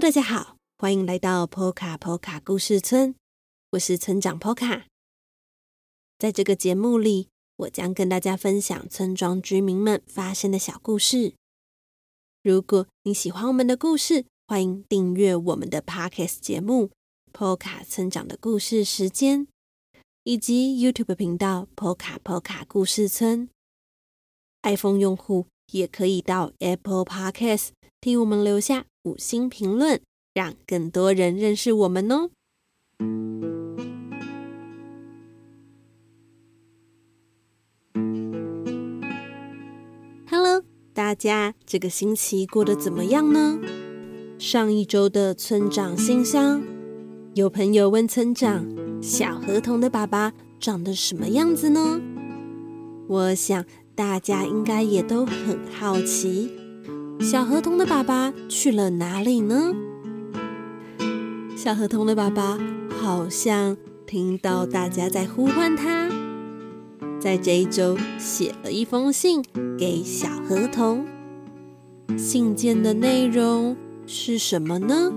大家好，欢迎来到波卡波卡故事村，我是村长波卡。在这个节目里，我将跟大家分享村庄居民们发生的小故事。如果你喜欢我们的故事，欢迎订阅我们的 Podcast 节目《波卡村长的故事时间》，以及 YouTube 频道“波卡波卡故事村”。iPhone 用户也可以到 Apple Podcast 替我们留下五星评论，让更多人认识我们哦。Hello，大家这个星期过得怎么样呢？上一周的村长信箱，有朋友问村长：小河童的爸爸长得什么样子呢？我想大家应该也都很好奇。小河童的爸爸去了哪里呢？小河童的爸爸好像听到大家在呼唤他，在这一周写了一封信给小河童。信件的内容是什么呢？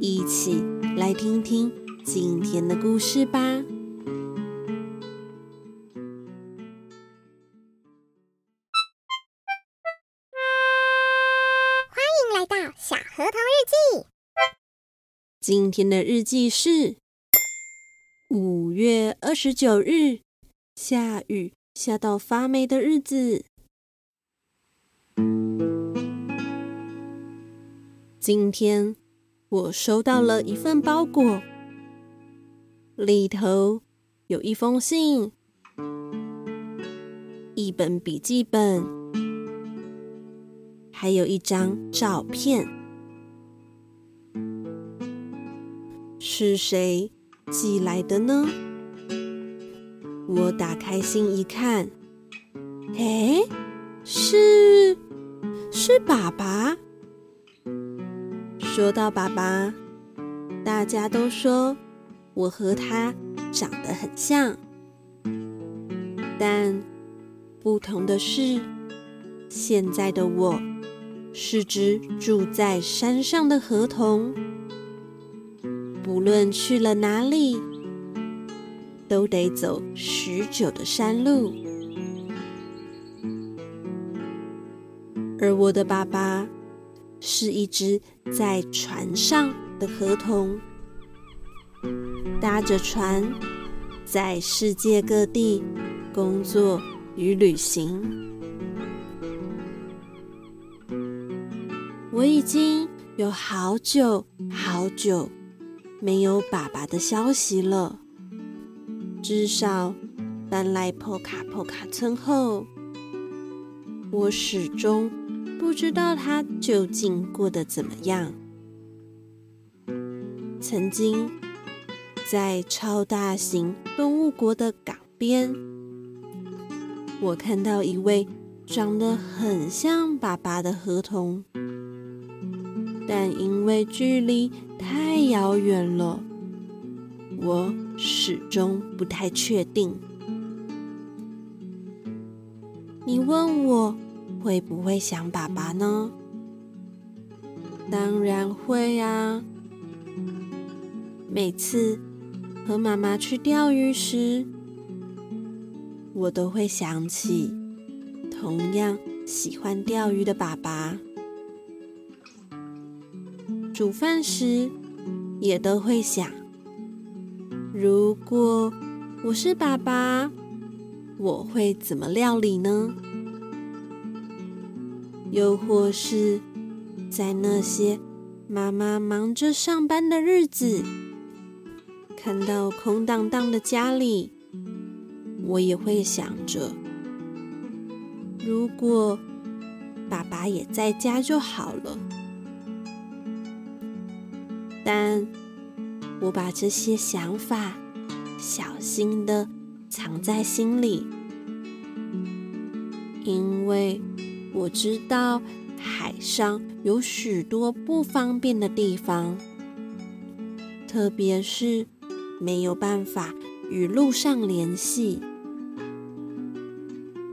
一起来听听今天的故事吧。今天的日记是五月二十九日，下雨下到发霉的日子。今天我收到了一份包裹，里头有一封信、一本笔记本，还有一张照片。是谁寄来的呢？我打开信一看，哎，是是爸爸。说到爸爸，大家都说我和他长得很像，但不同的是，现在的我是只住在山上的河童。无论去了哪里，都得走许久的山路。而我的爸爸是一只在船上的河童，搭着船在世界各地工作与旅行。我已经有好久好久。没有爸爸的消息了。至少搬来破卡破卡村后，我始终不知道他究竟过得怎么样。曾经在超大型动物国的港边，我看到一位长得很像爸爸的河童。但因为距离太遥远了，我始终不太确定。你问我会不会想爸爸呢？当然会啊！每次和妈妈去钓鱼时，我都会想起同样喜欢钓鱼的爸爸。煮饭时也都会想，如果我是爸爸，我会怎么料理呢？又或是，在那些妈妈忙着上班的日子，看到空荡荡的家里，我也会想着，如果爸爸也在家就好了。但我把这些想法小心地藏在心里，因为我知道海上有许多不方便的地方，特别是没有办法与陆上联系，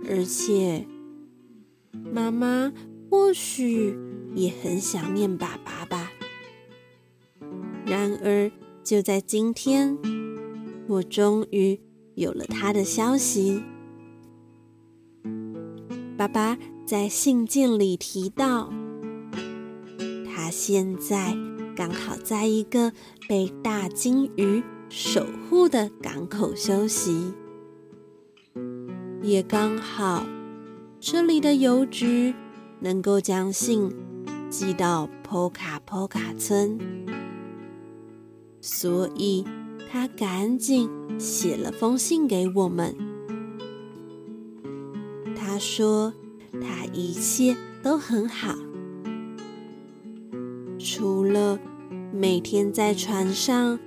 而且妈妈或许也很想念爸爸。而就在今天，我终于有了他的消息。爸爸在信件里提到，他现在刚好在一个被大鲸鱼守护的港口休息，也刚好这里的邮局能够将信寄到波卡波卡村，所以他赶紧写了封信给我们。他说他一切都很好，除了每天在船上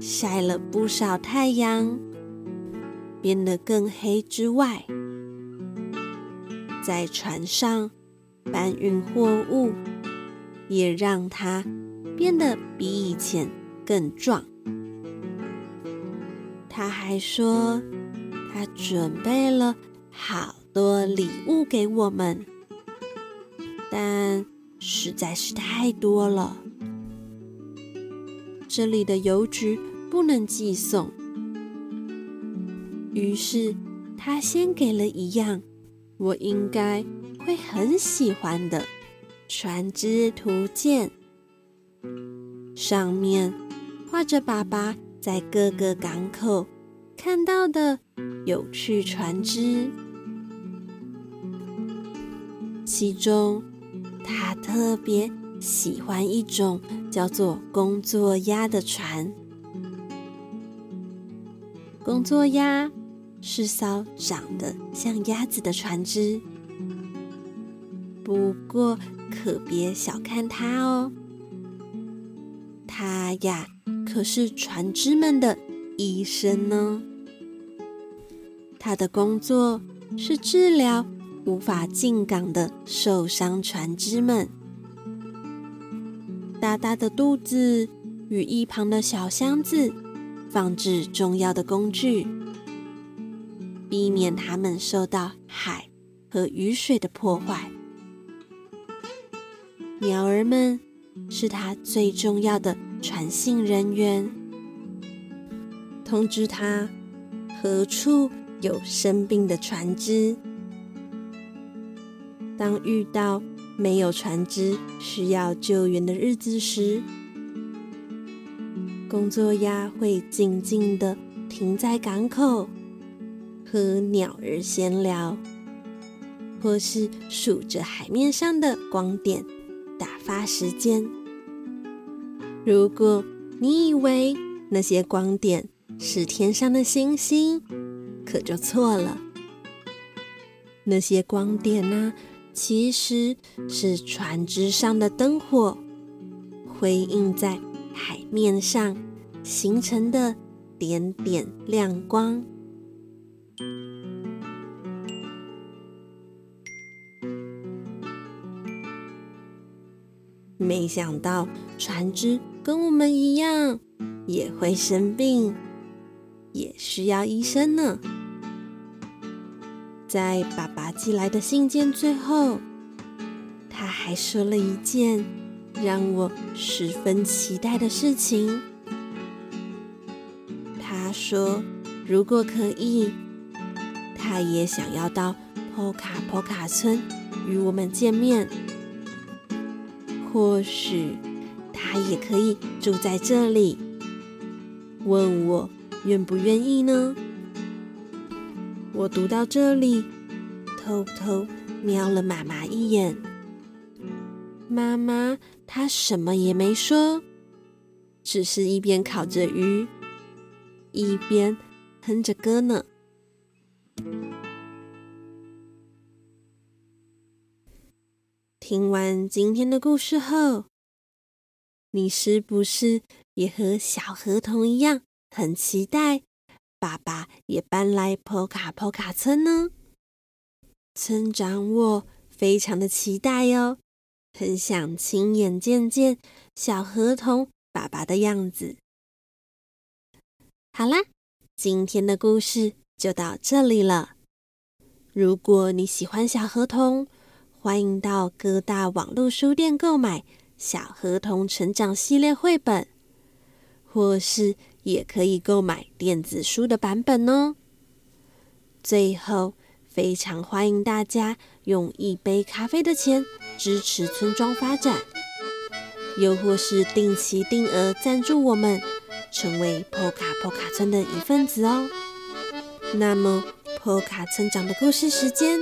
晒了不少太阳，变得更黑之外，在船上搬运货物。也让他变得比以前更壮。他还说，他准备了好多礼物给我们，但实在是太多了，这里的邮局不能寄送。于是他先给了一样我应该会很喜欢的。船只图鉴上面画着爸爸在各个港口看到的有趣船只，其中他特别喜欢一种叫做“工作鸭”的船。工作鸭是艘长得像鸭子的船只，不过。可别小看它哦，它呀可是船只们的医生呢。他的工作是治疗无法进港的受伤船只们。大大的肚子与一旁的小箱子，放置重要的工具，避免他们受到海和雨水的破坏。鸟儿们是他最重要的传信人员，通知他何处有生病的船只。当遇到没有船只需要救援的日子时，工作鸭会静静地停在港口，和鸟儿闲聊，或是数着海面上的光点。打发时间。如果你以为那些光点是天上的星星，可就错了。那些光点呢，其实是船只上的灯火，辉映在海面上形成的点点亮光。没想到船只跟我们一样也会生病，也需要医生呢。在爸爸寄来的信件最后，他还说了一件让我十分期待的事情。他说，如果可以，他也想要到波卡波卡村与我们见面。或许他也可以住在这里，问我愿不愿意呢？我读到这里，偷偷瞄了妈妈一眼。妈妈她什么也没说，只是一边烤着鱼，一边哼着歌呢。听完今天的故事后，你是不是也和小河童一样很期待爸爸也搬来波卡波卡村呢？村长我非常的期待哟，很想亲眼见见小河童爸爸的样子。好啦，今天的故事就到这里了。如果你喜欢小河童，欢迎到各大网络书店购买《小河童成长系列绘本》，或是也可以购买电子书的版本哦。最后，非常欢迎大家用一杯咖啡的钱支持村庄发展，又或是定期定额赞助我们，成为破卡破卡村的一份子哦。那么，破卡村长的故事时间，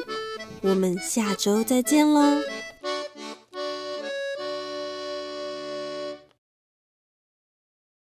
我们下周再见喽。